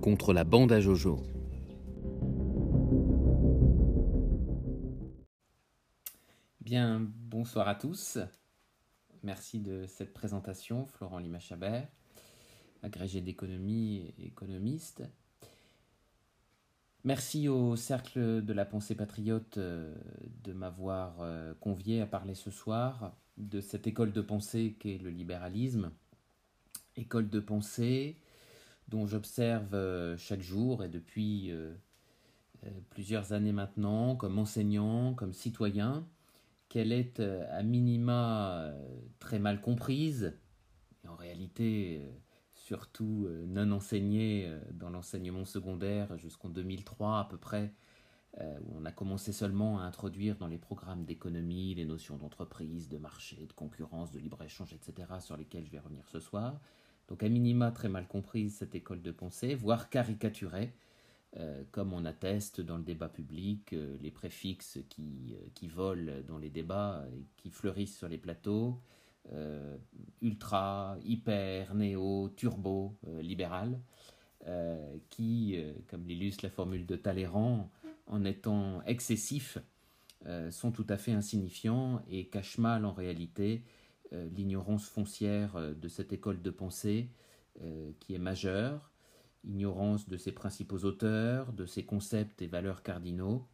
contre la bande à Jojo. Bien, bonsoir à tous. Merci de cette présentation, Florent Lima-Chabert, agrégé d'économie et économiste. Merci au Cercle de la Pensée Patriote euh, de m'avoir euh, convié à parler ce soir de cette école de pensée qu'est le libéralisme. École de pensée dont j'observe euh, chaque jour et depuis plusieurs années maintenant, comme enseignant, comme citoyen, qu'elle est à minima très mal comprise, en réalité surtout euh, non enseigné euh, dans l'enseignement secondaire jusqu'en 2003 à peu près, euh, où on a commencé seulement à introduire dans les programmes d'économie les notions d'entreprise, de marché, de concurrence, de libre-échange, etc., sur lesquelles je vais revenir ce soir. Donc à minima très mal comprise cette école de pensée, voire caricaturée, comme on atteste dans le débat public les préfixes qui, qui volent dans les débats et qui fleurissent sur les plateaux, euh, ultra, hyper, néo, turbo, euh, libéral, euh, qui, comme l'illustre la formule de Talleyrand, en étant excessifs, sont tout à fait insignifiants et cachent mal en réalité l'ignorance foncière de cette école de pensée qui est majeure, ignorance de ses principaux auteurs, de ses concepts et valeurs cardinaux,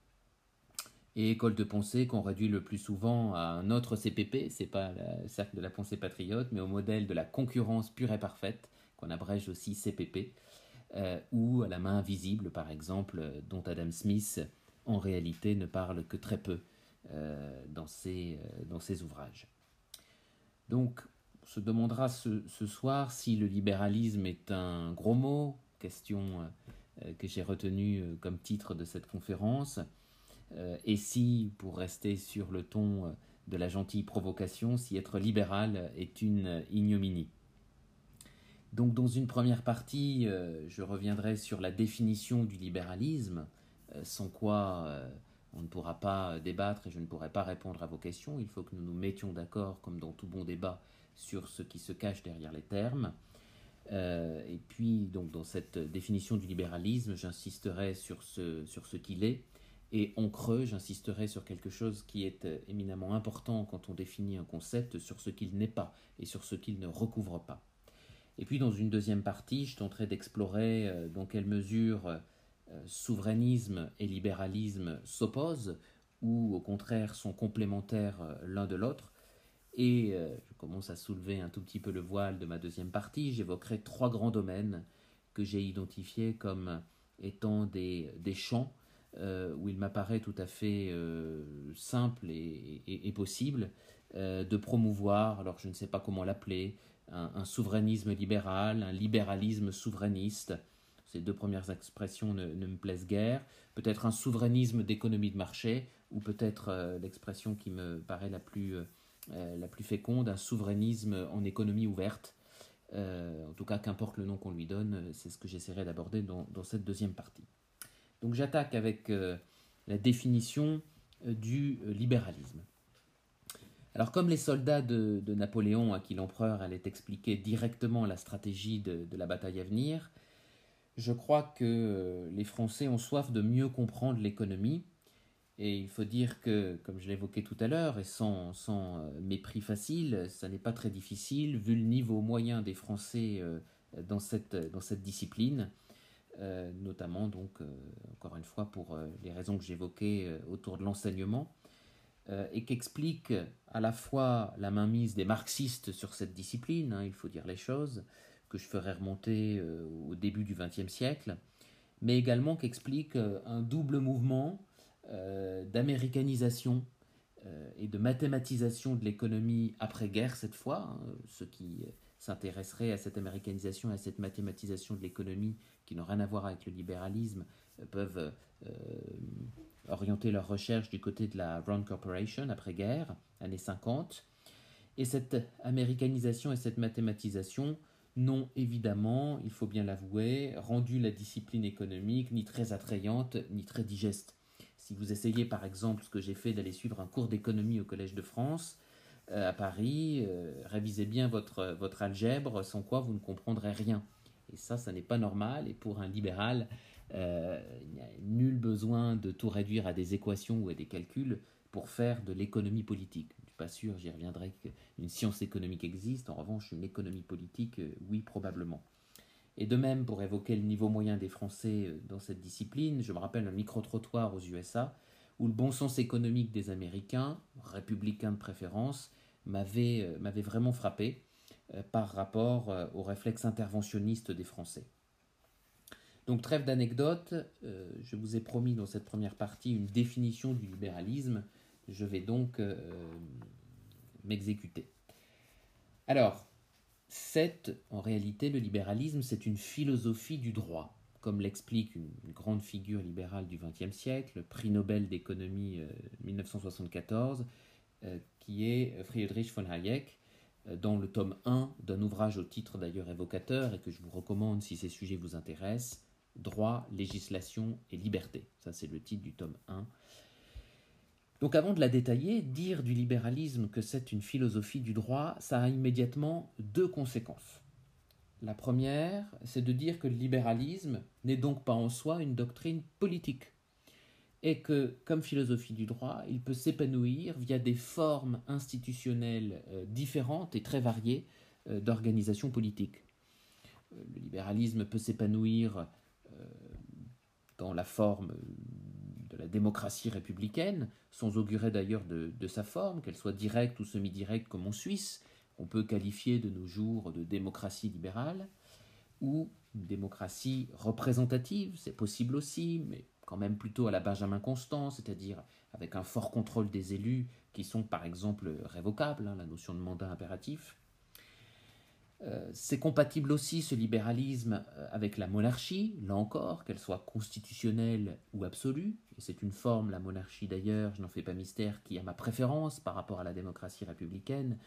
et école de pensée qu'on réduit le plus souvent à un autre CPP, c'est pas le cercle de la pensée patriote, mais au modèle de la concurrence pure et parfaite, qu'on abrège aussi CPP, euh, ou à la main invisible, par exemple, dont Adam Smith, en réalité, ne parle que très peu euh, dans, ses, euh, dans ses ouvrages. Donc, on se demandera ce, soir si le libéralisme est un gros mot, question que j'ai retenue comme titre de cette conférence, euh, et si, pour rester sur le ton euh, de la gentille provocation, si être libéral est une ignominie. Donc dans une première partie, euh, je reviendrai sur la définition du libéralisme, sans quoi on ne pourra pas débattre et je ne pourrai pas répondre à vos questions. Il faut que nous nous mettions d'accord, comme dans tout bon débat, sur ce qui se cache derrière les termes. et puis, donc, dans cette définition du libéralisme, j'insisterai sur ce, sur ce qu'il est, et en creux, j'insisterai sur quelque chose qui est euh, éminemment important quand on définit un concept, sur ce qu'il n'est pas et sur ce qu'il ne recouvre pas. Et puis dans une deuxième partie, je tenterai d'explorer euh, dans quelle mesure euh, souverainisme et libéralisme s'opposent ou au contraire sont complémentaires l'un de l'autre. Et je commence à soulever un tout petit peu le voile de ma deuxième partie. J'évoquerai trois grands domaines que j'ai identifiés comme étant des, des champs euh, où il m'apparaît tout à fait euh, simple et, possible euh, de promouvoir, alors je ne sais pas comment l'appeler, un, souverainisme libéral, un libéralisme souverainiste. Ces deux premières expressions ne, me plaisent guère. Peut-être un souverainisme d'économie de marché, ou peut-être l'expression qui me paraît la plus, la plus féconde, un souverainisme en économie ouverte. en tout cas, qu'importe le nom qu'on lui donne, c'est ce que j'essaierai d'aborder dans cette deuxième partie. Donc j'attaque avec euh, la définition euh, du euh, libéralisme. Alors comme les soldats de, Napoléon à qui l'empereur allait expliquer directement la stratégie de, la bataille à venir, je crois que les Français ont soif de mieux comprendre l'économie. Et il faut dire que, comme je l'évoquais tout à l'heure, et sans, mépris facile, ça n'est pas très difficile, vu le niveau moyen des Français dans cette, dans cette discipline, euh, notamment donc euh, encore une fois pour euh, les raisons que j'évoquais autour de l'enseignement, et qu'explique à la fois la mainmise des marxistes sur cette discipline, hein, il faut dire les choses, que je ferai remonter au début du XXe siècle, mais également qu'explique un double mouvement d'américanisation et de mathématisation de l'économie après-guerre cette fois, hein, ce qui s'intéresserait à cette américanisation et à cette mathématisation de l'économie qui n'ont rien à voir avec le libéralisme euh, peuvent euh, orienter leurs recherches du côté de la Brown Corporation après-guerre, années 50. Et cette américanisation et cette mathématisation n'ont évidemment, il faut bien l'avouer, rendu la discipline économique ni très attrayante ni très digeste. Si vous essayez par exemple ce que j'ai fait d'aller suivre un cours d'économie au Collège de France, euh, à Paris, révisez bien votre, votre algèbre, sans quoi vous ne comprendrez rien. Et ça, ça n'est pas normal. Et pour un libéral, euh, il n'y a nul besoin de tout réduire à des équations ou à des calculs pour faire de l'économie politique. Pas sûr, j'y reviendrai, qu'une science économique existe. En revanche, une économie politique, euh, oui, probablement. Et de même, pour évoquer le niveau moyen des Français euh, dans cette discipline, je me rappelle un micro-trottoir aux USA où le bon sens économique des Américains, républicains de préférence, m'avait vraiment frappé par rapport au réflexe interventionniste des Français. Donc trêve d'anecdotes, euh, je vous ai promis dans cette première partie une définition du libéralisme, je vais donc euh, m'exécuter. Alors, c'est en réalité le libéralisme, c'est une philosophie du droit, comme l'explique une, grande figure libérale du XXe siècle, prix Nobel d'économie 1974, euh, qui est Friedrich von Hayek, dans le tome 1 d'un ouvrage au titre d'ailleurs évocateur et que je vous recommande si ces sujets vous intéressent, droit, législation et liberté. Ça, c'est le titre du tome 1. Donc avant de la détailler, dire du libéralisme que c'est une philosophie du droit, ça a immédiatement deux conséquences. La première, c'est de dire que le libéralisme n'est donc pas en soi une doctrine politique, et que, comme philosophie du droit, il peut s'épanouir via des formes institutionnelles euh, différentes et très variées euh, d'organisation politique. Euh, le libéralisme peut s'épanouir dans la forme la démocratie républicaine, sans augurer d'ailleurs de, sa forme, qu'elle soit directe ou semi-directe comme en Suisse, on peut qualifier de nos jours de démocratie libérale, ou démocratie représentative, c'est possible aussi, mais quand même plutôt à la Benjamin Constant, c'est-à-dire avec un fort contrôle des élus qui sont par exemple révocables, hein, la notion de mandat impératif. Euh, c'est compatible aussi ce libéralisme euh, avec la monarchie, là encore, qu'elle soit constitutionnelle ou absolue. C'est une forme, la monarchie d'ailleurs, je n'en fais pas mystère, qui a ma préférence par rapport à la démocratie républicaine,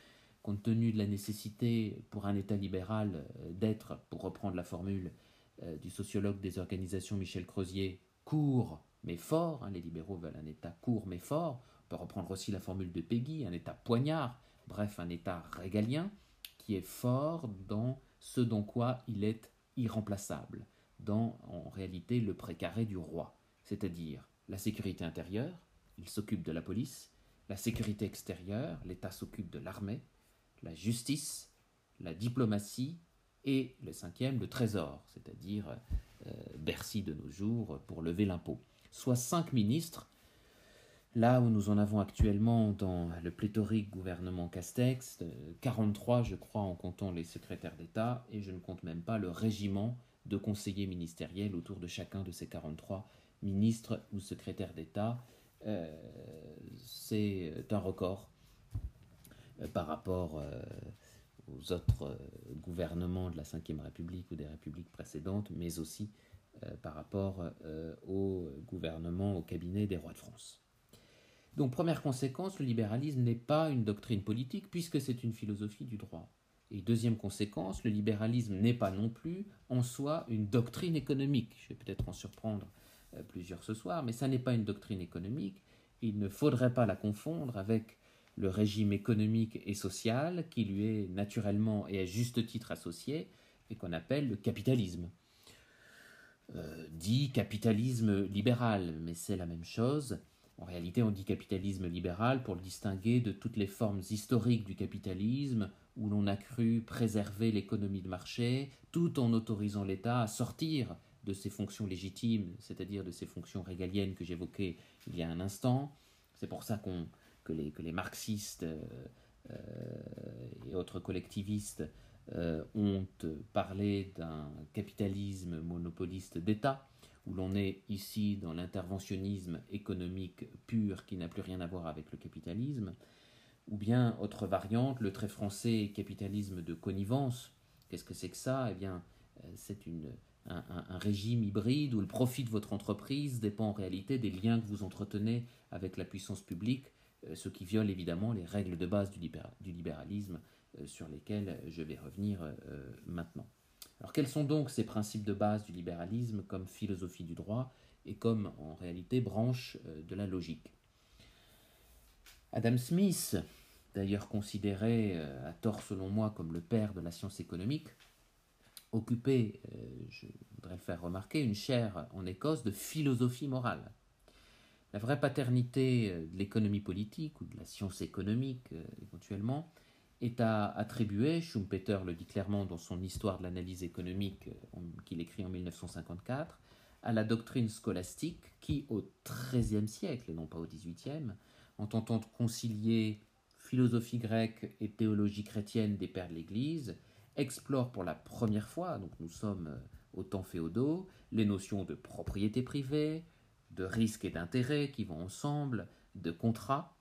compte tenu de la nécessité pour un État libéral euh, d'être, pour reprendre la formule du sociologue des organisations Michel Crozier, court mais fort. Hein, les libéraux veulent un État court mais fort. On peut reprendre aussi la formule de Peggy, un État poignard, bref, un État régalien qui est fort dans ce dont quoi il est irremplaçable, dans en réalité le précaré du roi, c'est-à-dire la sécurité intérieure, il s'occupe de la police, la sécurité extérieure, l'État s'occupe de l'armée, la justice, la diplomatie et le cinquième, le trésor, c'est-à-dire euh, Bercy de nos jours pour lever l'impôt. Soit cinq ministres Là où nous en avons actuellement dans le pléthorique gouvernement Castex, 43 je crois en comptant les secrétaires d'État, et je ne compte même pas le régiment de conseillers ministériels autour de chacun de ces 43 ministres ou secrétaires d'État. Euh, c'est un record euh, par rapport euh, aux autres gouvernements de la Ve République ou des républiques précédentes, mais aussi par rapport au gouvernement, au cabinet des rois de France. Donc première conséquence, le libéralisme n'est pas une doctrine politique puisque c'est une philosophie du droit. Et deuxième conséquence, le libéralisme n'est pas non plus en soi une doctrine économique. Je vais peut-être en surprendre euh, plusieurs ce soir, mais ça n'est pas une doctrine économique. Il ne faudrait pas la confondre avec le régime économique et social qui lui est naturellement et à juste titre associé et qu'on appelle le capitalisme. Euh, dit capitalisme libéral, mais c'est la même chose. En réalité, on dit capitalisme libéral pour le distinguer de toutes les formes historiques du capitalisme où l'on a cru préserver l'économie de marché tout en autorisant l'État à sortir de ses fonctions légitimes, c'est-à-dire de ses fonctions régaliennes que j'évoquais il y a un instant. C'est pour ça que, les, marxistes euh, euh, et autres collectivistes euh, ont parlé d'un capitalisme monopoliste d'État où l'on est ici dans l'interventionnisme économique pur qui n'a plus rien à voir avec le capitalisme, ou bien, autre variante, le très français capitalisme de connivence. Qu'est-ce que c'est que ça? Eh bien, euh, c'est un, un, régime hybride où le profit de votre entreprise dépend en réalité des liens que vous entretenez avec la puissance publique, euh, ce qui viole évidemment les règles de base du, libéralisme euh, sur lesquelles je vais revenir maintenant. Alors quels sont donc ces principes de base du libéralisme comme philosophie du droit et comme en réalité branche de la logique? Adam Smith, d'ailleurs considéré euh, à tort selon moi comme le père de la science économique, occupé, je voudrais faire remarquer, une chaire en Écosse de philosophie morale. La vraie paternité de l'économie politique ou de la science économique éventuellement est à attribuer, Schumpeter le dit clairement dans son Histoire de l'analyse économique qu'il écrit en 1954, à la doctrine scolastique qui, au XIIIe siècle et non pas au XVIIIe, en tentant de concilier philosophie grecque et théologie chrétienne des pères de l'Église, explore pour la première fois, donc nous sommes euh, au temps féodaux, les notions de propriété privée, de risque et d'intérêt qui vont ensemble, de contrat.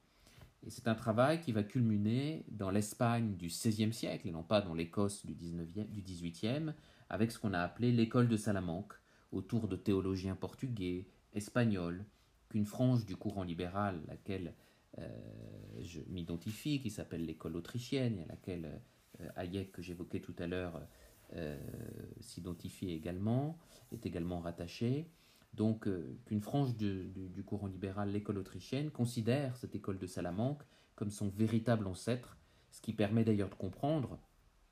Et c'est un travail qui va culminer dans l'Espagne du XVIe siècle, et non pas dans l'Écosse du, du XVIIIe, avec ce qu'on a appelé l'école de Salamanque, autour de théologiens portugais, espagnols, qu'une frange du courant libéral, laquelle je m'identifie, qui s'appelle l'école autrichienne, à laquelle euh, Hayek, que j'évoquais tout à l'heure, euh, s'identifie également, est également rattachée. Donc, qu'une frange du, du, courant libéral, l'école autrichienne, considère cette école de Salamanque comme son véritable ancêtre, ce qui permet d'ailleurs de comprendre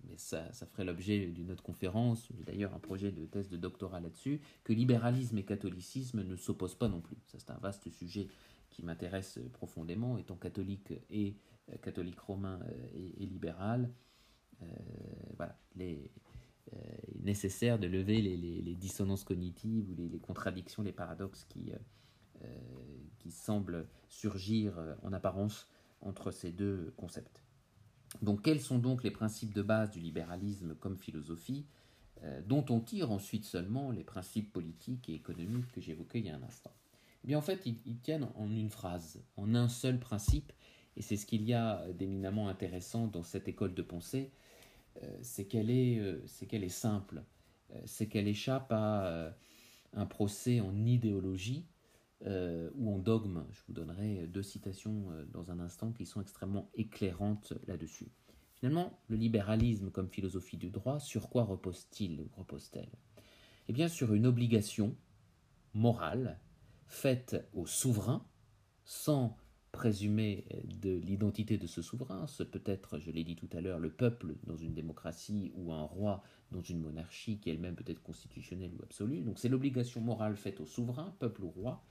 mais ça, ça ferait l'objet d'une autre conférence, j'ai d'ailleurs un projet de thèse de doctorat là-dessus, que libéralisme et catholicisme ne s'opposent pas non plus. Ça, c'est un vaste sujet qui m'intéresse profondément, étant catholique et euh, catholique romain euh, et, libéral. Euh, voilà, les, nécessaire de lever les, dissonances cognitives ou les, contradictions, les paradoxes qui, qui semblent surgir en apparence entre ces deux concepts. Donc quels sont donc les principes de base du libéralisme comme philosophie, dont on tire ensuite seulement les principes politiques et économiques que j'évoquais il y a un instant? Bien en fait, ils, tiennent en une phrase, en un seul principe, et c'est ce qu'il y a d'éminemment intéressant dans cette école de pensée, euh, c'est qu'elle est, euh, qu'elle est simple, c'est qu'elle échappe à un procès en idéologie ou en dogme. Je vous donnerai deux citations dans un instant qui sont extrêmement éclairantes là-dessus. Finalement, le libéralisme comme philosophie du droit, sur quoi repose-t-il repose-t-elle? Eh bien, sur une obligation morale faite au souverain, sans présumer de l'identité de ce souverain, ce peut être, je l'ai dit tout à l'heure, le peuple dans une démocratie ou un roi dans une monarchie qui elle-même peut être constitutionnelle ou absolue. Donc c'est l'obligation morale faite au souverain, peuple ou roi,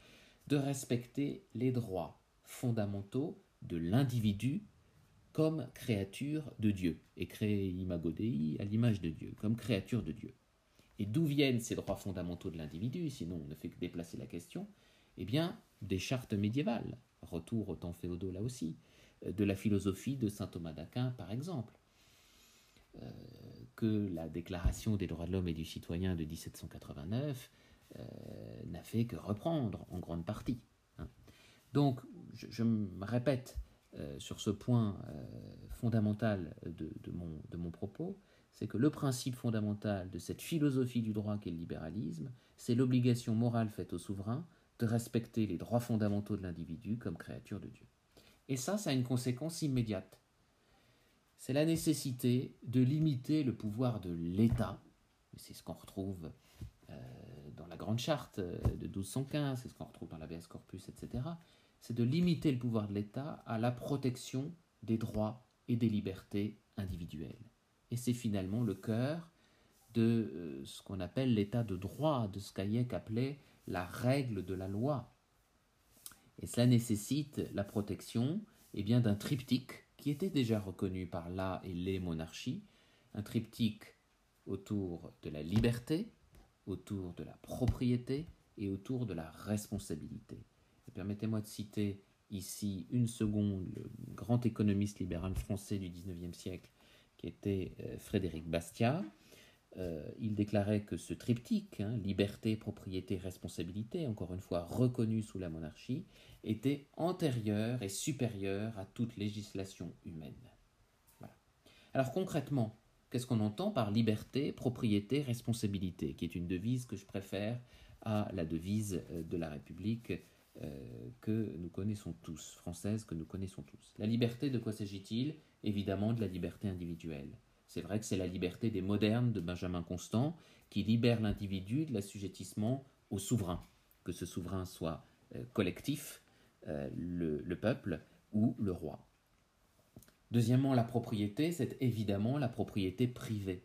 de respecter les droits fondamentaux de l'individu comme créature de Dieu, et créé imago Dei à l'image de Dieu, comme créature de Dieu. Et d'où viennent ces droits fondamentaux de l'individu, sinon on ne fait que déplacer la question? Eh bien, des chartes médiévales, retour au temps féodaux là aussi, euh, de la philosophie de saint Thomas d'Aquin par exemple, euh, que la Déclaration des droits de l'homme et du citoyen de 1789 euh, n'a fait que reprendre en grande partie. Hein. Donc, je me répète, sur ce point fondamental de mon propos, c'est que le principe fondamental de cette philosophie du droit qu'est le libéralisme, c'est l'obligation morale faite au souverain de respecter les droits fondamentaux de l'individu comme créature de Dieu. Et ça, ça a une conséquence immédiate. C'est la nécessité de limiter le pouvoir de l'État. C'est ce qu'on retrouve euh, dans la Grande Charte de 1215, c'est ce qu'on retrouve dans l'ABS corpus, etc c'est de limiter le pouvoir de l'État à la protection des droits et des libertés individuelles. Et c'est finalement le cœur de euh, ce qu'on appelle l'état de droit, de ce qu'Hayek appelait la règle de la loi. Et cela nécessite la protection eh bien, d'un triptyque qui était déjà reconnu par la et les monarchies, un triptyque autour de la liberté, autour de la propriété et autour de la responsabilité. Permettez-moi de citer ici une seconde le grand économiste libéral français du XIXe siècle, était euh, Frédéric Bastiat. Euh, il déclarait que ce triptyque, hein, liberté, propriété, responsabilité, encore une fois reconnu sous la monarchie, était antérieur et supérieur à toute législation humaine. Alors concrètement, qu'est-ce qu'on entend par liberté, propriété, responsabilité, qui est une devise que je préfère à la devise euh, de la République que nous connaissons tous, française que nous connaissons tous. La liberté, de quoi s'agit-il? Évidemment de la liberté individuelle. C'est vrai que c'est la liberté des modernes de Benjamin Constant qui libère l'individu de l'assujettissement au souverain, que ce souverain soit euh, collectif, euh, le, peuple ou le roi. Deuxièmement, la propriété, c'est évidemment la propriété privée.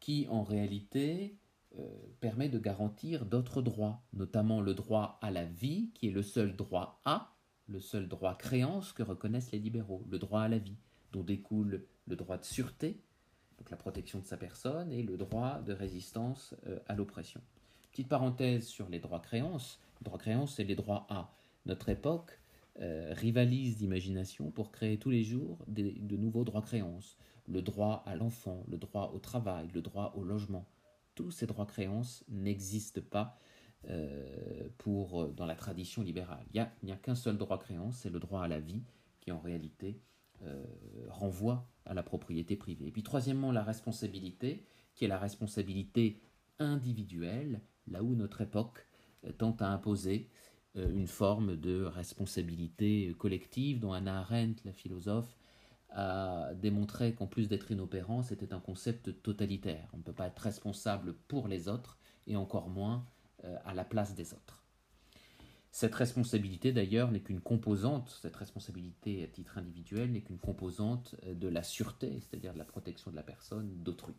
qui en réalité euh, permet de garantir d'autres droits, notamment le droit à la vie, qui est le seul droit à, le seul droit créance que reconnaissent les libéraux, le droit à la vie, dont découle le droit de sûreté, donc la protection de sa personne, et le droit de résistance euh, à l'oppression. Petite parenthèse sur les droits créances. Les droits créances, c'est les droits à. Notre époque euh, rivalise d'imagination pour créer tous les jours de nouveaux droits créances. Le droit à l'enfant, le droit au travail, le droit au logement, tous ces droits créances n'existent pas euh, pour, euh, dans la tradition libérale. Il n'y a, qu'un seul droit créance, c'est le droit à la vie, qui en réalité euh, renvoie à la propriété privée. Et puis troisièmement, la responsabilité, qui est la responsabilité individuelle, là où notre époque tente à imposer une forme de responsabilité collective dont Hannah Arendt, la philosophe, a démontré qu'en plus d'être inopérant, c'était un concept totalitaire. On ne peut pas être responsable pour les autres et encore moins à la place des autres. Cette responsabilité d'ailleurs n'est qu'une composante, cette responsabilité à titre individuel n'est qu'une composante euh, de la sûreté, c'est-à-dire de la protection de la personne d'autrui.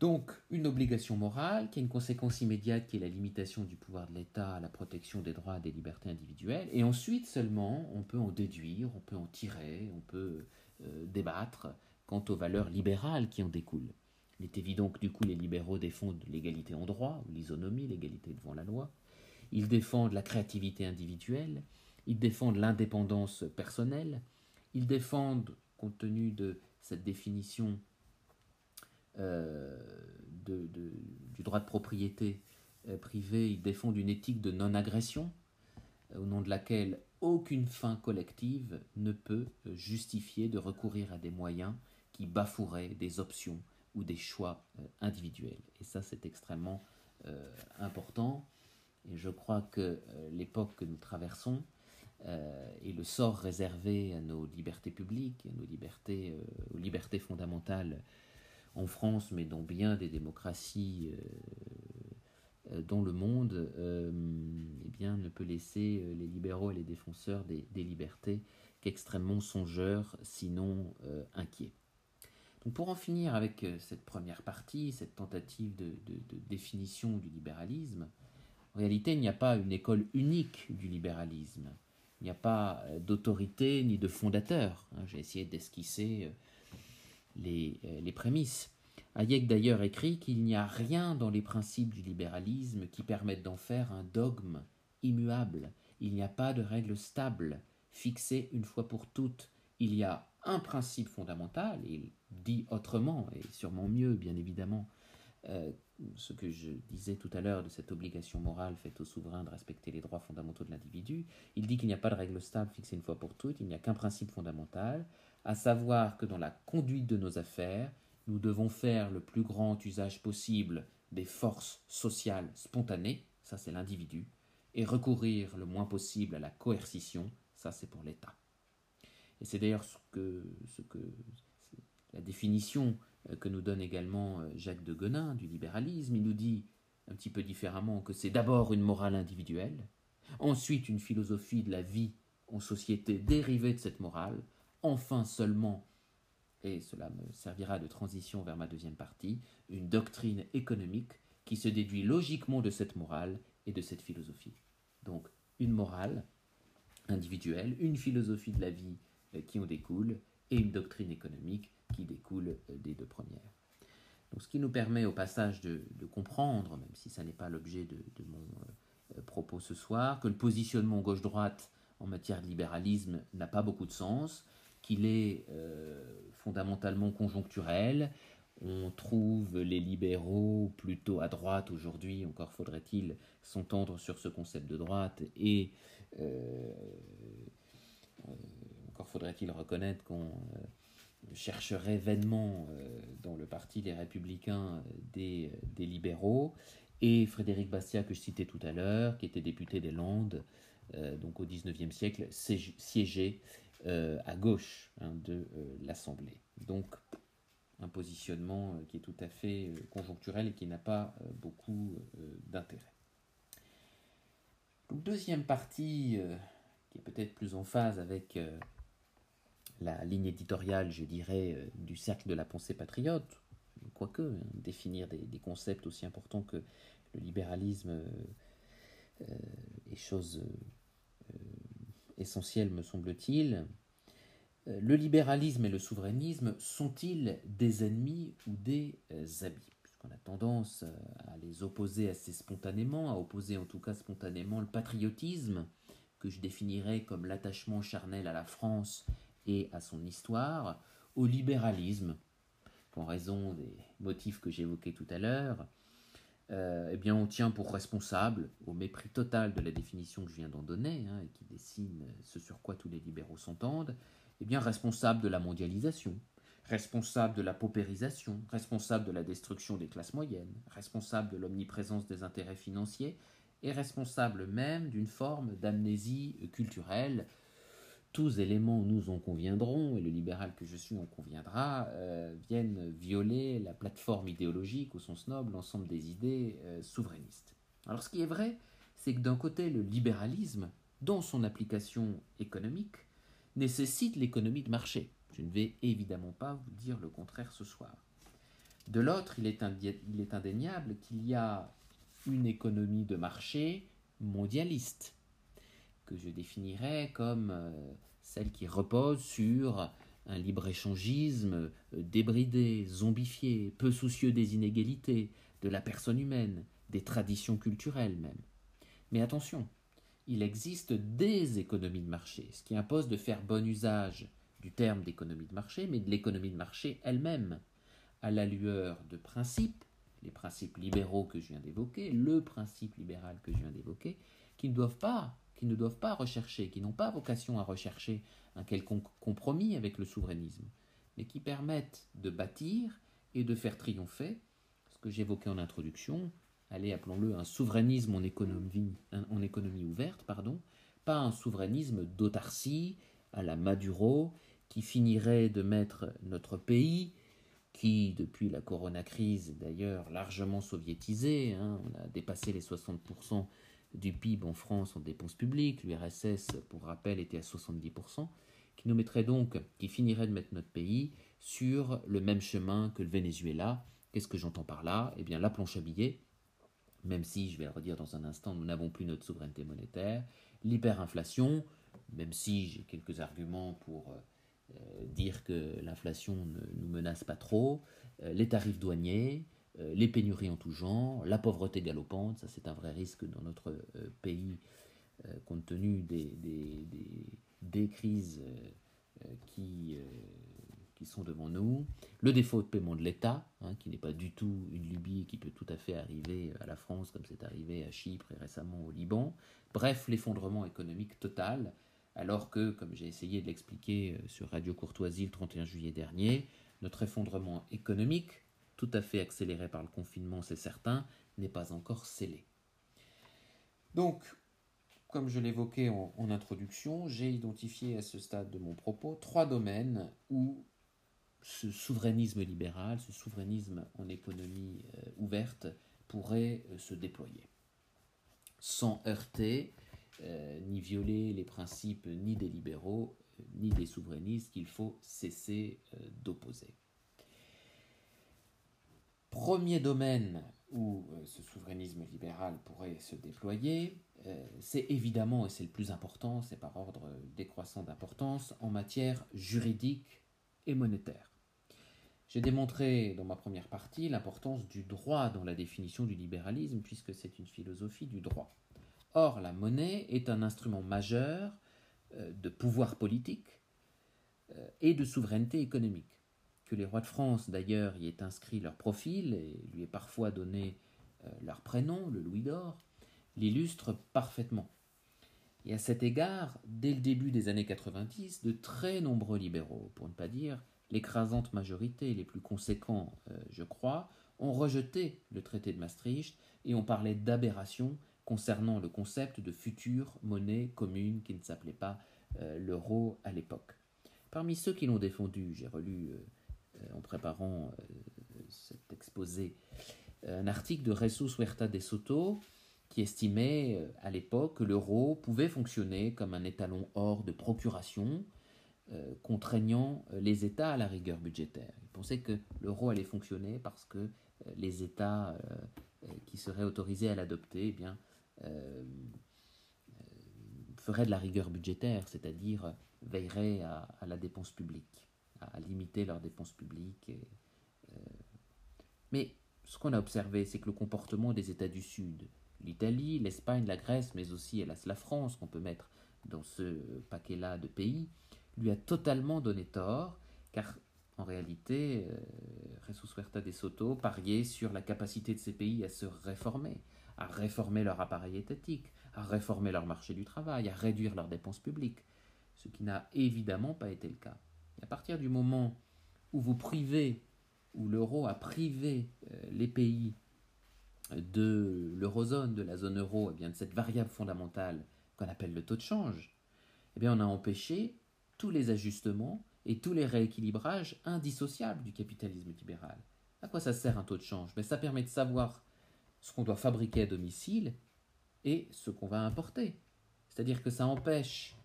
Donc, une obligation morale qui a une conséquence immédiate qui est la limitation du pouvoir de l'État à la protection des droits et des libertés individuelles. Et ensuite seulement, on peut en déduire, on peut en tirer, on peut euh, débattre quant aux valeurs libérales qui en découlent. Il est évident que du coup, les libéraux défendent l'égalité en droit, l'isonomie, l'égalité devant la loi. Ils défendent la créativité individuelle, ils défendent l'indépendance personnelle, ils défendent, compte tenu de cette définition euh, du droit de propriété euh, privée, ils défendent une éthique de non-agression, euh, au nom de laquelle aucune fin collective ne peut justifier de recourir à des moyens qui bafoueraient des options ou des choix individuels. Et ça, c'est extrêmement important. Et je crois que l'époque que nous traversons et le sort réservé à nos libertés publiques, à nos libertés, aux libertés fondamentales en France, mais dans bien des démocraties euh, euh, dans le monde, euh, eh bien, ne peut laisser les libéraux et les défenseurs des, libertés qu'extrêmement songeurs, sinon inquiets. Pour en finir avec cette première partie, cette tentative de, définition du libéralisme, en réalité, il n'y a pas une école unique du libéralisme. Il n'y a pas d'autorité ni de fondateur. Hein. J'ai essayé d'esquisser les, euh, les prémices. Hayek d'ailleurs écrit qu'il n'y a rien dans les principes du libéralisme qui permettent d'en faire un dogme immuable. Il n'y a pas de règle stable, fixée une fois pour toutes. Il y a un principe fondamental, il dit autrement, et sûrement mieux bien évidemment, euh, ce que je disais tout à l'heure de cette obligation morale faite au souverain de respecter les droits fondamentaux de l'individu, il dit qu'il n'y a pas de règle stable fixée une fois pour toutes, il n'y a qu'un principe fondamental, à savoir que dans la conduite de nos affaires, nous devons faire le plus grand usage possible des forces sociales spontanées, ça c'est l'individu, et recourir le moins possible à la coercition, ça c'est pour l'État. Et c'est d'ailleurs ce que, la définition euh, que nous donne également euh, Jacques de Gonin du libéralisme. Il nous dit un petit peu différemment que c'est d'abord une morale individuelle, ensuite une philosophie de la vie en société dérivée de cette morale, enfin seulement, et cela me servira de transition vers ma deuxième partie, une doctrine économique qui se déduit logiquement de cette morale et de cette philosophie. Donc une morale individuelle, une philosophie de la vie qui en découle, et une doctrine économique qui découle euh, des deux premières. Donc, ce qui nous permet au passage de, comprendre, même si ça n'est pas l'objet de, mon euh, propos ce soir, que le positionnement gauche-droite en matière de libéralisme n'a pas beaucoup de sens, qu'il est euh, fondamentalement conjoncturel. On trouve les libéraux plutôt à droite aujourd'hui, encore faudrait-il s'entendre sur ce concept de droite, et euh, euh, encore faudrait-il reconnaître qu'on chercherait vainement dans le parti des républicains des, des libéraux, et Frédéric Bastia, que je citais tout à l'heure, qui était député des Landes, donc au XIXe siècle, siégeait euh, à gauche hein, de euh, l'Assemblée. Donc un positionnement euh, qui est tout à fait conjoncturel et qui n'a pas beaucoup d'intérêt. deuxième partie qui est peut-être plus en phase avec la ligne éditoriale, je dirais, du cercle de la pensée patriote, quoique définir des, concepts aussi importants que le libéralisme est chose essentielle, me semble-t-il. Le libéralisme et le souverainisme sont-ils des ennemis ou des habits on a tendance euh, à les opposer assez spontanément, à opposer en tout cas spontanément le patriotisme, que je définirais comme l'attachement charnel à la France et à son histoire, au libéralisme, en raison des motifs que j'évoquais tout à l'heure, euh, eh bien on tient pour responsable, au mépris total de la définition que je viens d'en donner, hein, et qui dessine ce sur quoi tous les libéraux s'entendent, eh responsable de la mondialisation, responsable de la paupérisation, responsable de la destruction des classes moyennes, responsable de l'omniprésence des intérêts financiers et responsable même d'une forme d'amnésie culturelle. Tous éléments nous en conviendront, et le libéral que je suis en conviendra, euh, viennent violer la plateforme idéologique au sens noble, l'ensemble des idées euh, souverainistes. Alors ce qui est vrai, c'est que d'un côté, le libéralisme, dans son application économique, nécessite l'économie de marché. Je ne vais évidemment pas vous dire le contraire ce soir. De l'autre, il, est indéniable qu'il y a une économie de marché mondialiste, que je définirais comme euh, celle qui repose sur un libre-échangisme euh, débridé, zombifié, peu soucieux des inégalités, de la personne humaine, des traditions culturelles même. Mais attention, il existe des économies de marché, ce qui impose de faire bon usage du terme d'économie de marché, mais de l'économie de marché elle-même, à la lueur de principes, les principes libéraux que je viens d'évoquer, le principe libéral que je viens d'évoquer, qui ne doivent pas, qui ne doivent pas rechercher, qui n'ont pas vocation à rechercher un quelconque compromis avec le souverainisme, mais qui permettent de bâtir et de faire triompher ce que j'évoquais en introduction, allez appelons-le un souverainisme en économie, ouverte, pardon, pas un souverainisme d'autarcie à la Maduro qui finirait de mettre notre pays, qui depuis la corona-crise d'ailleurs largement soviétisé, hein, on a dépassé les 60% du PIB en France en dépenses publiques, l'URSS pour rappel était à 70%, qui nous mettrait donc, qui finirait de mettre notre pays sur le même chemin que le Venezuela. Qu'est-ce que j'entends par là? Eh bien la planche à billets, même si, je vais le redire dans un instant, nous n'avons plus notre souveraineté monétaire, l'hyperinflation, même si j'ai quelques arguments pour euh, dire que l'inflation ne nous menace pas trop, euh, les tarifs douaniers, les pénuries en tout genre, la pauvreté galopante, ça c'est un vrai risque dans notre pays compte tenu des, des, crises qui, qui sont devant nous, le défaut de paiement de l'État, hein, qui n'est pas du tout une lubie qui peut tout à fait arriver à la France comme c'est arrivé à Chypre et récemment au Liban, bref l'effondrement économique total alors que, comme j'ai essayé de l'expliquer euh, sur Radio Courtoisie le 31 juillet dernier, notre effondrement économique, tout à fait accéléré par le confinement, c'est certain, n'est pas encore scellé. Donc, comme je l'évoquais en, introduction, j'ai identifié à ce stade de mon propos trois domaines où ce souverainisme libéral, ce souverainisme en économie euh, ouverte pourrait euh, se déployer. Sans heurter euh, ni violer les principes ni des libéraux, ni des souverainistes qu'il faut cesser d'opposer. Premier domaine où ce souverainisme libéral pourrait se déployer, c'est évidemment, et c'est le plus important, c'est par ordre décroissant d'importance, en matière juridique et monétaire. J'ai démontré dans ma première partie l'importance du droit dans la définition du libéralisme, puisque c'est une philosophie du droit. Or, la monnaie est un instrument majeur euh, de pouvoir politique euh, et de souveraineté économique. Que les rois de France, d'ailleurs, y aient inscrit leur profil et lui aient parfois donné euh, leur prénom, le Louis d'Or, l'illustre parfaitement. Et à cet égard, dès le début des années 90, de très nombreux libéraux, pour ne pas dire l'écrasante majorité, les plus conséquents, je crois, ont rejeté le traité de Maastricht et ont parlé d'aberration concernant le concept de future monnaie commune qui ne s'appelait pas euh, l'euro à l'époque. Parmi ceux qui l'ont défendu, j'ai relu euh, euh, en préparant cet exposé un article de Jesus Huerta de Soto qui estimait à l'époque que l'euro pouvait fonctionner comme un étalon hors de procuration contraignant les États à la rigueur budgétaire. Il pensait que l'euro allait fonctionner parce que les États qui seraient autorisés à l'adopter eh bien, feraient de la rigueur budgétaire, c'est-à-dire veilleraient à, la dépense publique, à, limiter leurs dépenses publiques. mais ce qu'on a observé, c'est que le comportement des États du Sud, l'Italie, l'Espagne, la Grèce, mais aussi hélas la France, qu'on peut mettre dans ce paquet-là de pays, lui a totalement donné tort, car en réalité, euh, Huerta de Soto pariait sur la capacité de ces pays à se réformer, à réformer leur appareil étatique, à réformer leur marché du travail, à réduire leurs dépenses publiques, ce qui n'a évidemment pas été le cas. À partir du moment où vous privez où l'euro a privé euh, les pays de l'eurozone, de la zone euro, eh bien de cette variable fondamentale qu'on appelle le taux de change, eh bien on a empêché tous les ajustements et tous les rééquilibrages indissociables du capitalisme libéral. À quoi ça sert un taux de change? Mais ben, Ça permet de savoir ce qu'on doit fabriquer à domicile et ce qu'on va importer. C'est-à-dire que ça empêche,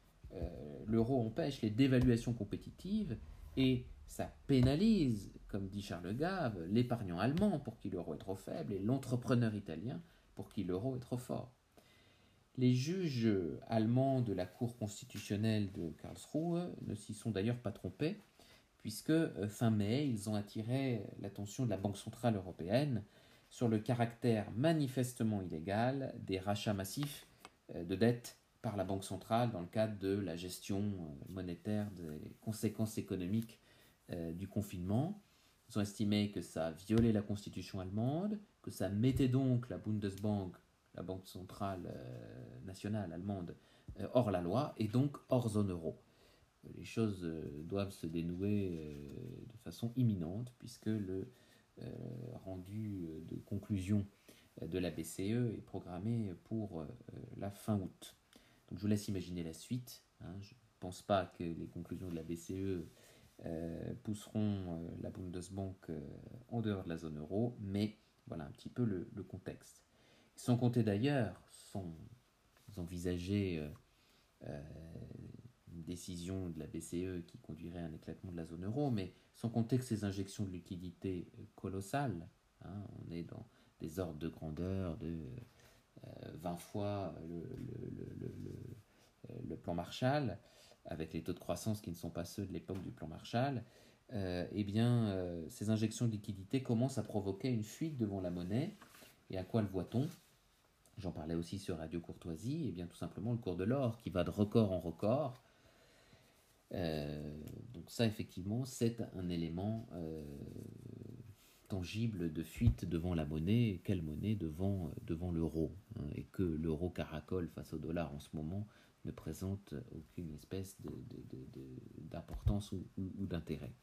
l'euro empêche les dévaluations compétitives et ça pénalise, comme dit Charles Gave, l'épargnant allemand pour qui l'euro est trop faible et l'entrepreneur italien pour qui l'euro est trop fort. Les juges allemands de la Cour constitutionnelle de Karlsruhe ne s'y sont d'ailleurs pas trompés, puisque euh, fin mai, ils ont attiré l'attention de la Banque centrale européenne sur le caractère manifestement illégal des rachats massifs euh, de dettes par la Banque centrale dans le cadre de la gestion euh, monétaire des conséquences économiques euh, du confinement. Ils ont estimé que ça violait la constitution allemande, que ça mettait donc la Bundesbank, la banque centrale euh, nationale allemande, hors la loi et donc hors zone euro. Les choses doivent se dénouer de façon imminente puisque le rendu de conclusion de la BCE est programmé pour la fin août. Je vous laisse imaginer la suite. Hein. Je ne pense pas que les conclusions de la BCE euh, pousseront euh, la Bundesbank euh, en dehors de la zone euro, mais voilà un petit peu le, contexte. Sans compter d'ailleurs, sans envisager une décision de la BCE qui conduirait à un éclatement de la zone euro, mais sans compter que ces injections de liquidités colossales, hein, on est dans des ordres de grandeur de 20 fois le plan Marshall, avec les taux de croissance qui ne sont pas ceux de l'époque du plan Marshall, euh, eh bien, euh, ces injections de liquidités commencent à provoquer une fuite devant la monnaie. Et à quoi le voit-on? J'en parlais aussi sur Radio Courtoisie, et eh bien tout simplement le cours de l'or qui va de record en record. Euh, donc ça, effectivement, c'est un élément tangible de fuite devant la monnaie. Quelle monnaie devant, devant l'euro hein, Et que l'euro caracole face au dollar en ce moment ne présente aucune espèce d'importance ou, d'intérêt.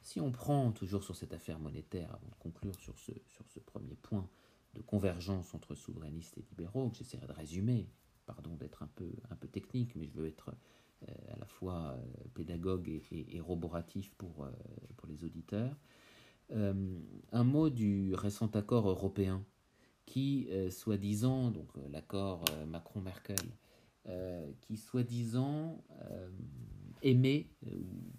Si on prend toujours sur cette affaire monétaire, avant de conclure sur ce, sur ce premier point de convergence entre souverainistes et libéraux, que j'essaierai de résumer, pardon d'être un peu, un peu technique, mais je veux être euh, à la fois euh, pédagogue et, roboratif pour, euh, pour les auditeurs, un mot du récent accord européen qui, soi-disant, donc l'accord Macron-Merkel, euh, qui soi-disant euh, émet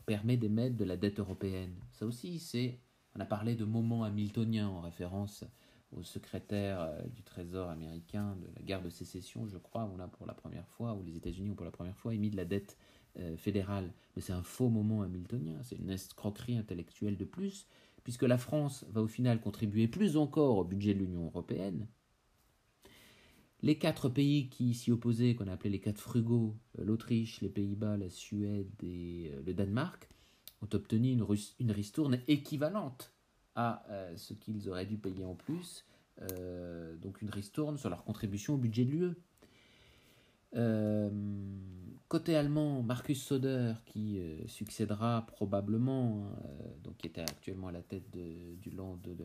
permet d'émettre de la dette européenne. Ça aussi, c'est. On a parlé de moment hamiltonien en référence au secrétaire euh, du Trésor américain de la guerre de sécession, je crois, où a pour la première fois, où les États-Unis ont pour la première fois émis de la dette fédérale. Mais c'est un faux moment hamiltonien, c'est une escroquerie intellectuelle de plus, puisque la France va au final contribuer plus encore au budget de l'Union européenne, les quatre pays qui s'y opposaient, qu'on appelait les quatre frugaux, euh, l'Autriche, les Pays-Bas, la Suède et euh, le Danemark, ont obtenu une, ristourne équivalente à euh, ce qu'ils auraient dû payer en plus, donc une ristourne sur leur contribution au budget de l'UE. Côté allemand, Markus Söder, qui succédera probablement, donc qui était actuellement à la tête du land de,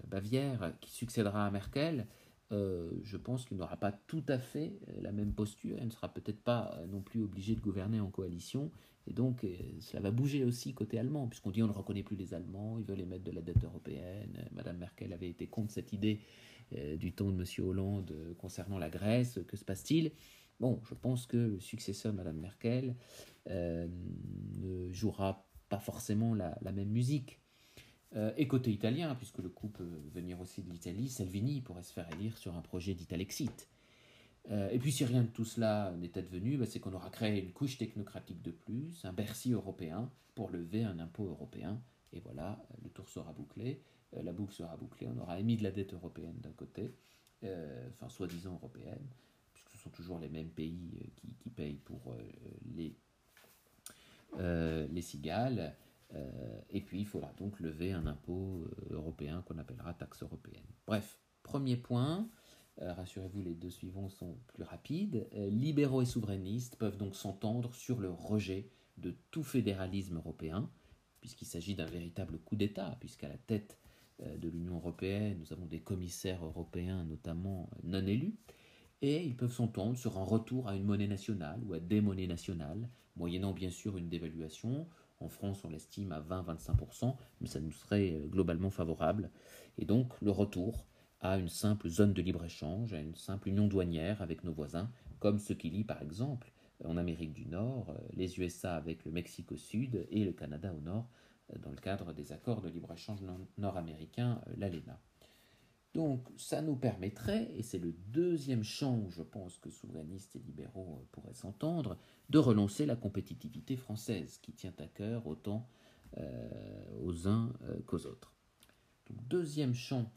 la Bavière, qui succédera à Merkel, euh, je pense qu'il n'aura pas tout à fait euh, la même posture. Il ne sera peut-être pas euh, non plus obligé de gouverner en coalition. Et donc, cela va bouger aussi côté allemand, puisqu'on dit on ne reconnaît plus les Allemands, ils veulent émettre de la dette européenne. Madame Merkel avait été contre cette idée du temps de M. Hollande concernant la Grèce. Que se passe-t-il? Bon, je pense que le successeur de Mme Merkel ne jouera pas forcément la, même musique. et côté italien, puisque le coup peut venir aussi de l'Italie, Salvini pourrait se faire élire sur un projet d'Italexit. Euh, et puis si rien de tout cela n'est advenu, bah, c'est qu'on aura créé une couche technocratique de plus, un Bercy européen, pour lever un impôt européen. Et voilà, le tour sera bouclé, euh, la boucle sera bouclée, on aura émis de la dette européenne d'un côté, euh, enfin soi-disant européenne, sont toujours les mêmes pays qui, payent pour les, les cigales. et puis il faudra donc lever un impôt européen qu'on appellera taxe européenne. Bref, premier point. Euh, rassurez-vous, les deux suivants sont plus rapides. Euh, libéraux et souverainistes peuvent donc s'entendre sur le rejet de tout fédéralisme européen, puisqu'il s'agit d'un véritable coup d'État, puisqu'à la tête euh, de l'Union européenne, nous avons des commissaires européens notamment non élus, et ils peuvent s'entendre sur un retour à une monnaie nationale ou à des monnaies nationales, moyennant bien sûr une dévaluation. En France, on l'estime à 20-25%, mais ça nous serait globalement favorable. Et donc le retour à une simple zone de libre-échange, à une simple union douanière avec nos voisins, comme ce qui lie par exemple en Amérique du Nord euh, les USA avec le Mexique au sud et le Canada au nord euh, dans le cadre des accords de libre-échange nord-américains, euh, l'ALENA. Donc ça nous permettrait, et c'est le deuxième champ où je pense que souverainistes et libéraux pourraient s'entendre, de relancer la compétitivité française qui tient à cœur autant aux uns qu'aux autres. Donc, deuxième champ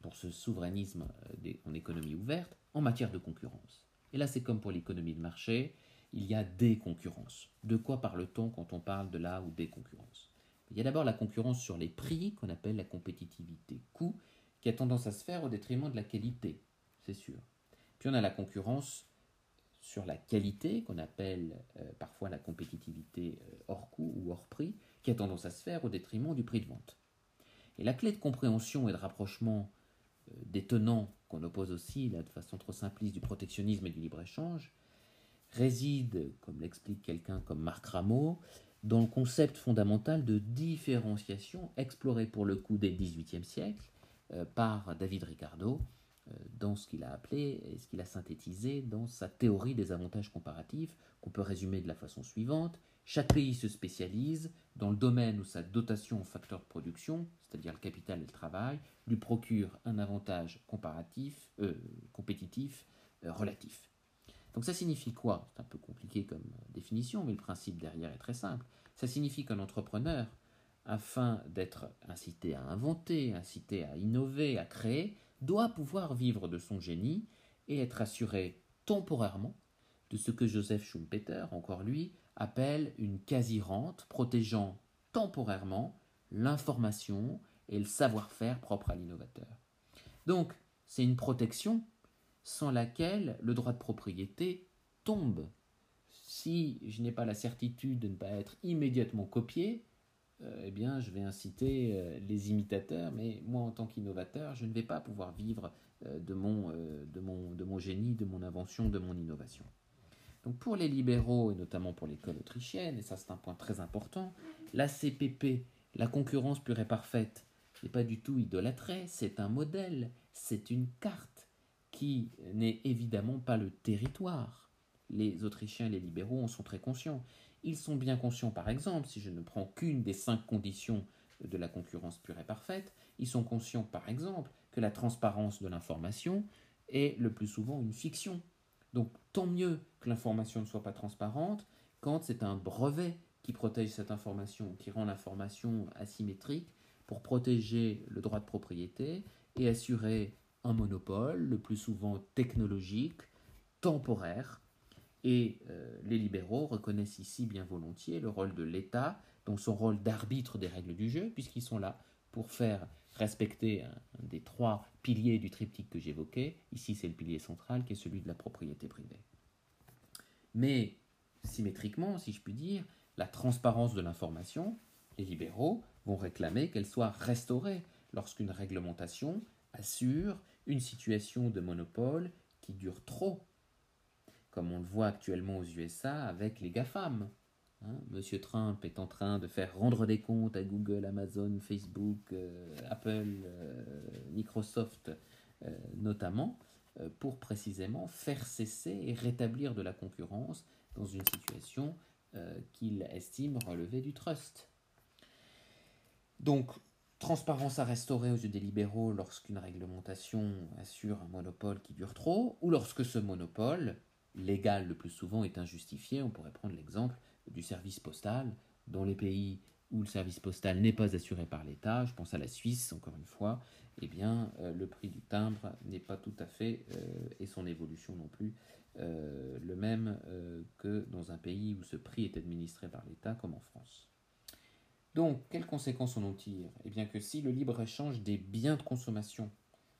pour ce souverainisme euh, en économie ouverte en matière de concurrence. Et là, c'est comme pour l'économie de marché, il y a des concurrences. De quoi parle-t-on quand on parle de la ou des concurrences? Il y a d'abord la concurrence sur les prix, qu'on appelle la compétitivité coût, qui a tendance à se faire au détriment de la qualité, c'est sûr. Puis on a la concurrence sur la qualité, qu'on appelle euh, parfois la compétitivité euh, hors coût ou hors prix, qui a tendance à se faire au détriment du prix de vente. Et la clé de compréhension et de rapprochement euh, des tenants qu'on oppose aussi, là, de façon trop simpliste, du protectionnisme et du libre-échange, réside, comme l'explique quelqu'un comme Marc Rameau, dans le concept fondamental de différenciation exploré pour le coup dès le XVIIIe siècle par David Ricardo euh, dans ce qu'il a appelé et ce qu'il a synthétisé dans sa théorie des avantages comparatifs qu'on peut résumer de la façon suivante. Chaque pays se spécialise dans le domaine où sa dotation en facteur de production, c'est-à-dire le capital et le travail, lui procure un avantage comparatif, euh, compétitif, euh, relatif. Donc ça signifie quoi? C'est un peu compliqué comme définition, mais le principe derrière est très simple. Ça signifie qu'un entrepreneur, afin d'être incité à inventer, incité à innover, à créer, doit pouvoir vivre de son génie et être assuré temporairement de ce que Joseph Schumpeter, encore lui, appelle une quasi-rente protégeant temporairement l'information et le savoir-faire propre à l'innovateur. Donc, c'est une protection sans laquelle le droit de propriété tombe. Si je n'ai pas la certitude de ne pas être immédiatement copié, euh, eh bien, je vais inciter euh, les imitateurs, mais moi, en tant qu'innovateur, je ne vais pas pouvoir vivre euh, de, mon, de, mon, de mon génie, de mon invention, de mon innovation. Donc pour les libéraux, et notamment pour l'école autrichienne, et ça c'est un point très important, la CPP, la concurrence pure et parfaite, n'est pas du tout idolâtrée, c'est un modèle, c'est une carte qui n'est évidemment pas le territoire. Les Autrichiens et les libéraux en sont très conscients. Ils sont bien conscients, par exemple, si je ne prends qu'une des cinq conditions de la concurrence pure et parfaite, ils sont conscients, par exemple, que la transparence de l'information est le plus souvent une fiction. Donc tant mieux que l'information ne soit pas transparente quand c'est un brevet qui protège cette information, qui rend l'information asymétrique pour protéger le droit de propriété et assurer un monopole, le plus souvent technologique, temporaire. Et euh, les libéraux reconnaissent ici bien volontiers le rôle de l'État dans son rôle d'arbitre des règles du jeu, puisqu'ils sont là pour faire respecter un, des trois piliers du triptyque que j'évoquais. Ici, c'est le pilier central qui est celui de la propriété privée. Mais symétriquement, si je puis dire, la transparence de l'information, les libéraux vont réclamer qu'elle soit restaurée lorsqu'une réglementation assure une situation de monopole qui dure trop, comme on le voit actuellement aux USA avec les GAFAM, Hein, Monsieur Trump est en train de faire rendre des comptes à Google, Amazon, Facebook, euh, Apple, euh, Microsoft euh, notamment. pour précisément faire cesser et rétablir de la concurrence dans une situation qu'il estime relever du trust. Donc, transparence à restaurer aux yeux des libéraux lorsqu'une réglementation assure un monopole qui dure trop, ou lorsque ce monopole, légal le plus souvent, est injustifié. On pourrait prendre l'exemple du service postal. Dans les pays où le service postal n'est pas assuré par l'État, je pense à la Suisse encore une fois, eh bien euh, le prix du timbre n'est pas tout à fait, euh, et son évolution non plus, euh, le même que dans un pays où ce prix est administré par l'État comme en France. Donc, quelles conséquences on en tire Eh bien que si le libre-échange des biens de consommation,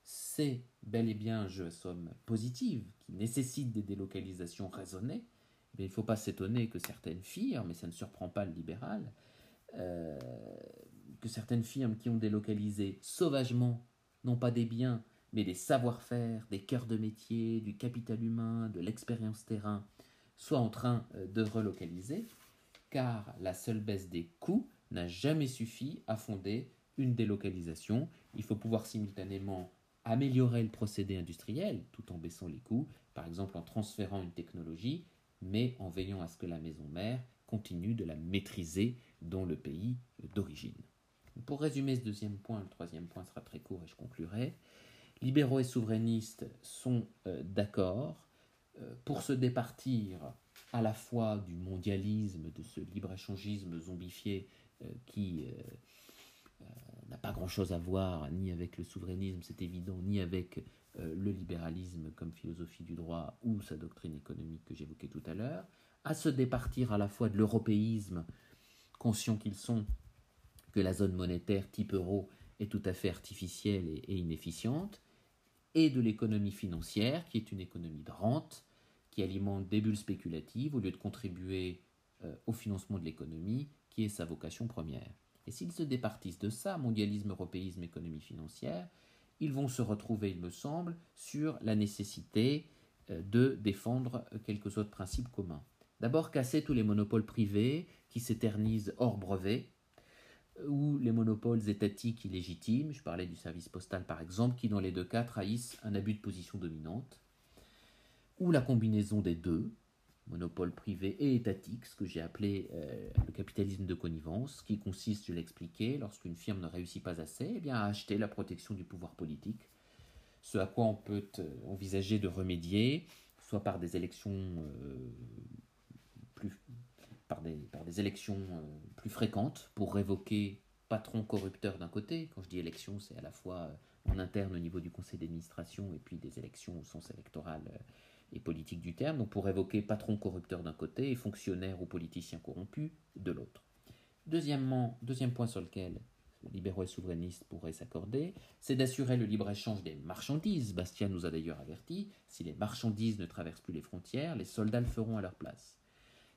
c'est bel et bien un jeu à somme positive qui nécessite des délocalisations raisonnées, eh il ne faut pas s'étonner que certaines firmes, mais ça ne surprend pas le libéral, euh, que certaines firmes qui ont délocalisé sauvagement, non pas des biens, mais des savoir-faire, des cœurs de métier, du capital humain, de l'expérience terrain, soient en train euh, de relocaliser, car la seule baisse des coûts n'a jamais suffi à fonder une délocalisation. Il faut pouvoir simultanément améliorer le procédé industriel tout en baissant les coûts, par exemple en transférant une technologie, mais en veillant à ce que la maison mère continue de la maîtriser dans le pays d'origine. Pour résumer ce deuxième point, le troisième point sera très court et je conclurai. Libéraux et souverainistes sont euh, d'accord euh, pour se départir à la fois du mondialisme, de ce libre-échangisme zombifié euh, qui n'a pas grand-chose à voir ni avec le souverainisme, c'est évident, ni avec le libéralisme comme philosophie du droit ou sa doctrine économique que j'évoquais tout à l'heure, à se départir à la fois de l'européisme, conscients qu'ils sont que la zone monétaire type euro est tout à fait artificielle et, inefficiente, et de l'économie financière, qui est une économie de rente, qui alimente des bulles spéculatives au lieu de contribuer euh, au financement de l'économie, qui est sa vocation première. Et s'ils se départissent de ça, mondialisme, européisme, économie financière, ils vont se retrouver, il me semble, sur la nécessité euh, de défendre quelques autres principes communs. D'abord, casser tous les monopoles privés qui s'éternisent hors brevet, ou les monopoles étatiques illégitimes, je parlais du service postal par exemple, qui dans les deux cas trahissent un abus de position dominante, ou la combinaison des deux, monopole privé et étatique, ce que j'ai appelé euh, le capitalisme de connivence, qui consiste, je l'expliquais, lorsqu'une firme ne réussit pas assez, eh bien, à acheter la protection du pouvoir politique, ce à quoi on peut euh, envisager de remédier, soit par des élections euh, par des, par des plus fréquentes pour révoquer patron corrupteur d'un côté. Quand je dis élection, c'est à la fois en interne au niveau du conseil d'administration et puis des élections au sens électoral et politique du terme. Donc pour révoquer patron corrupteur d'un côté et fonctionnaire ou politicien corrompu de l'autre. Deuxièmement, deuxième point sur lequel libéraux et souverainistes pourraient s'accorder, c'est d'assurer le libre-échange des marchandises. Bastien nous a d'ailleurs averti, si les marchandises ne traversent plus les frontières, les soldats le feront à leur place.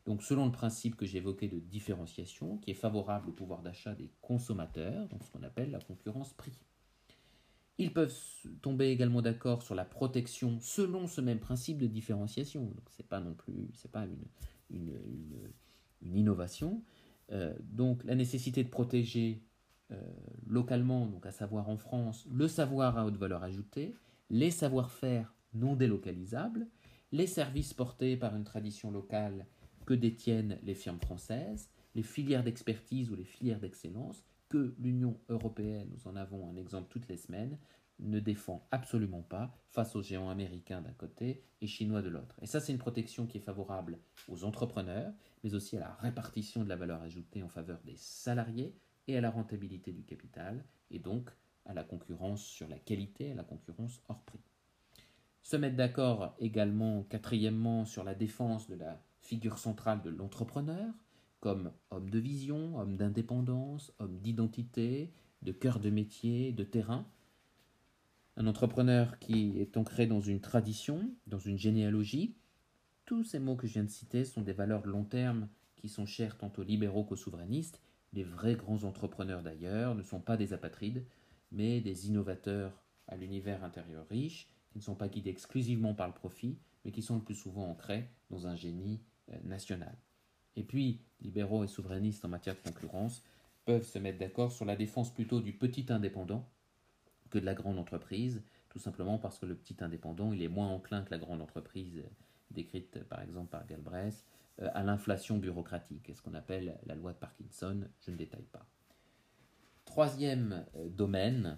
Donc selon le principe que j'évoquais de différenciation, qui est favorable au pouvoir d'achat des consommateurs, donc ce qu'on appelle la concurrence prix. Ils peuvent tomber également d'accord sur la protection selon ce même principe de différenciation. Donc c'est pas non plus, une, innovation. Euh, donc la nécessité de protéger euh, localement, donc à savoir en France, le savoir à haute valeur ajoutée, les savoir-faire non délocalisables, les services portés par une tradition locale que détiennent les firmes françaises, les filières d'expertise ou les filières d'excellence, que l'Union européenne, nous en avons un exemple toutes les semaines, ne défend absolument pas face aux géants américains d'un côté et chinois de l'autre. Et ça, c'est une protection qui est favorable aux entrepreneurs, mais aussi à la répartition de la valeur ajoutée en faveur des salariés et à la rentabilité du capital, et donc à la concurrence sur la qualité, à la concurrence hors prix. Se mettre d'accord également, quatrièmement, sur la défense de la figure centrale de l'entrepreneur, comme homme de vision, homme d'indépendance, homme d'identité, de cœur de métier, de terrain. Un entrepreneur qui est ancré dans une tradition, dans une généalogie. Tous ces mots que je viens de citer sont des valeurs de long terme qui sont chères tant aux libéraux qu'aux souverainistes. Les vrais grands entrepreneurs d'ailleurs ne sont pas des apatrides, mais des innovateurs à l'univers intérieur riche, qui ne sont pas guidés exclusivement par le profit, mais qui sont le plus souvent ancrés dans un génie euh, nationale. Et puis, libéraux et souverainistes en matière de concurrence peuvent se mettre d'accord sur la défense plutôt du petit indépendant que de la grande entreprise, tout simplement parce que le petit indépendant, il est moins enclin que la grande entreprise décrite par exemple par Galbraith à l'inflation bureaucratique, ce qu'on appelle la loi de Parkinson, je ne détaille pas. Troisième domaine,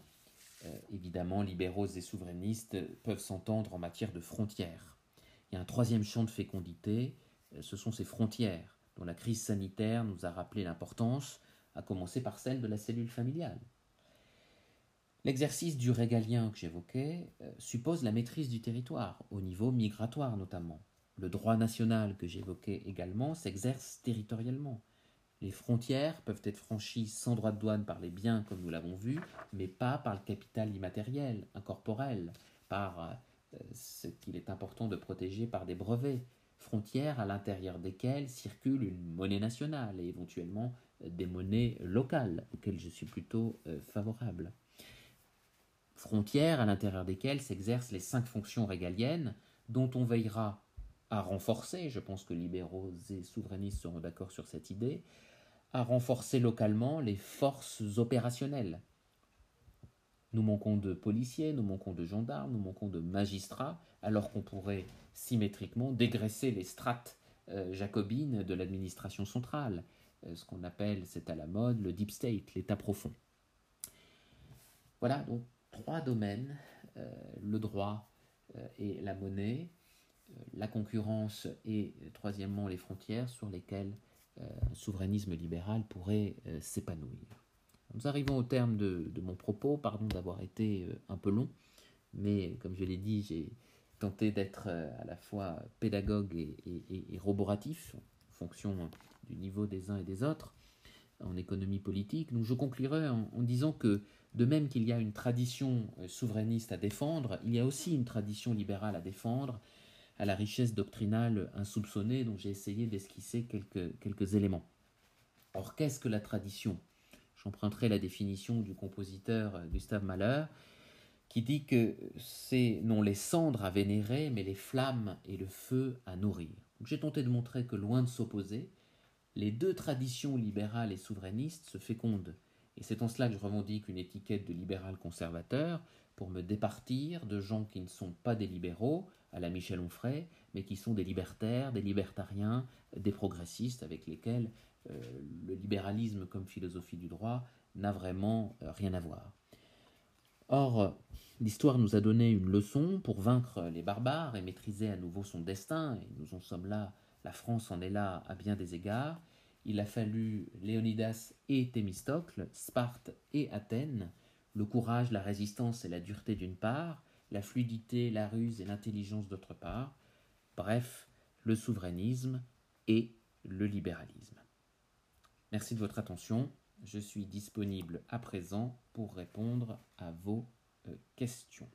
évidemment, libéraux et souverainistes peuvent s'entendre en matière de frontières. Il y a un troisième champ de fécondité, ce sont ces frontières la crise sanitaire nous a rappelé l'importance, à commencer par celle de la cellule familiale. L'exercice du régalien que j'évoquais euh, suppose la maîtrise du territoire, au niveau migratoire notamment. Le droit national que j'évoquais également s'exerce territorialement. Les frontières peuvent être franchies sans droit de douane par les biens, comme nous l'avons vu, mais pas par le capital immatériel, incorporel, par euh, ce qu'il est important de protéger par des brevets, frontières à l'intérieur desquelles circule une monnaie nationale et éventuellement euh, des monnaies locales, auxquelles je suis plutôt euh, favorable. Frontières à l'intérieur desquelles s'exercent les cinq fonctions régaliennes dont on veillera à renforcer, je pense que libéraux et souverainistes seront d'accord sur cette idée, à renforcer localement les forces opérationnelles. Nous manquons de policiers, nous manquons de gendarmes, nous manquons de magistrats, alors qu'on pourrait symétriquement dégraisser les strates euh, jacobines de l'administration centrale, euh, ce qu'on appelle, c'est à la mode, le deep state, l'état profond. Voilà donc trois domaines, euh, le droit et la monnaie, la concurrence et troisièmement les frontières sur lesquelles un souverainisme libéral pourrait s'épanouir. Nous arrivons au terme de, mon propos, pardon d'avoir été un peu long, mais comme je l'ai dit, j'ai tenter d'être euh, à la fois pédagogue et, roboratif, en fonction du niveau des uns et des autres, en économie politique. Donc je conclurai en, disant que de même qu'il y a une tradition euh, souverainiste à défendre, il y a aussi une tradition libérale à défendre, à la richesse doctrinale insoupçonnée dont j'ai essayé d'esquisser quelques éléments. Or, qu'est-ce que la tradition? J'emprunterai la définition du compositeur euh, Gustave Mahler qui dit que c'est non les cendres à vénérer, mais les flammes et le feu à nourrir. J'ai tenté de montrer que loin de s'opposer, les deux traditions libérales et souverainistes se fécondent, et c'est en cela que je revendique une étiquette de libéral conservateur pour me départir de gens qui ne sont pas des libéraux, à la Michel Onfray, mais qui sont des libertaires, des libertariens, des progressistes avec lesquels le libéralisme comme philosophie du droit n'a vraiment euh, rien à voir. Or, l'histoire nous a donné une leçon pour vaincre les barbares et maîtriser à nouveau son destin, et nous en sommes là, la France en est là à bien des égards. Il a fallu Léonidas et Thémistocle, Sparte et Athènes, le courage, la résistance et la dureté d'une part, la fluidité, la ruse et l'intelligence d'autre part, bref, le souverainisme et le libéralisme. Merci de votre attention je suis disponible à présent pour répondre à vos euh, questions.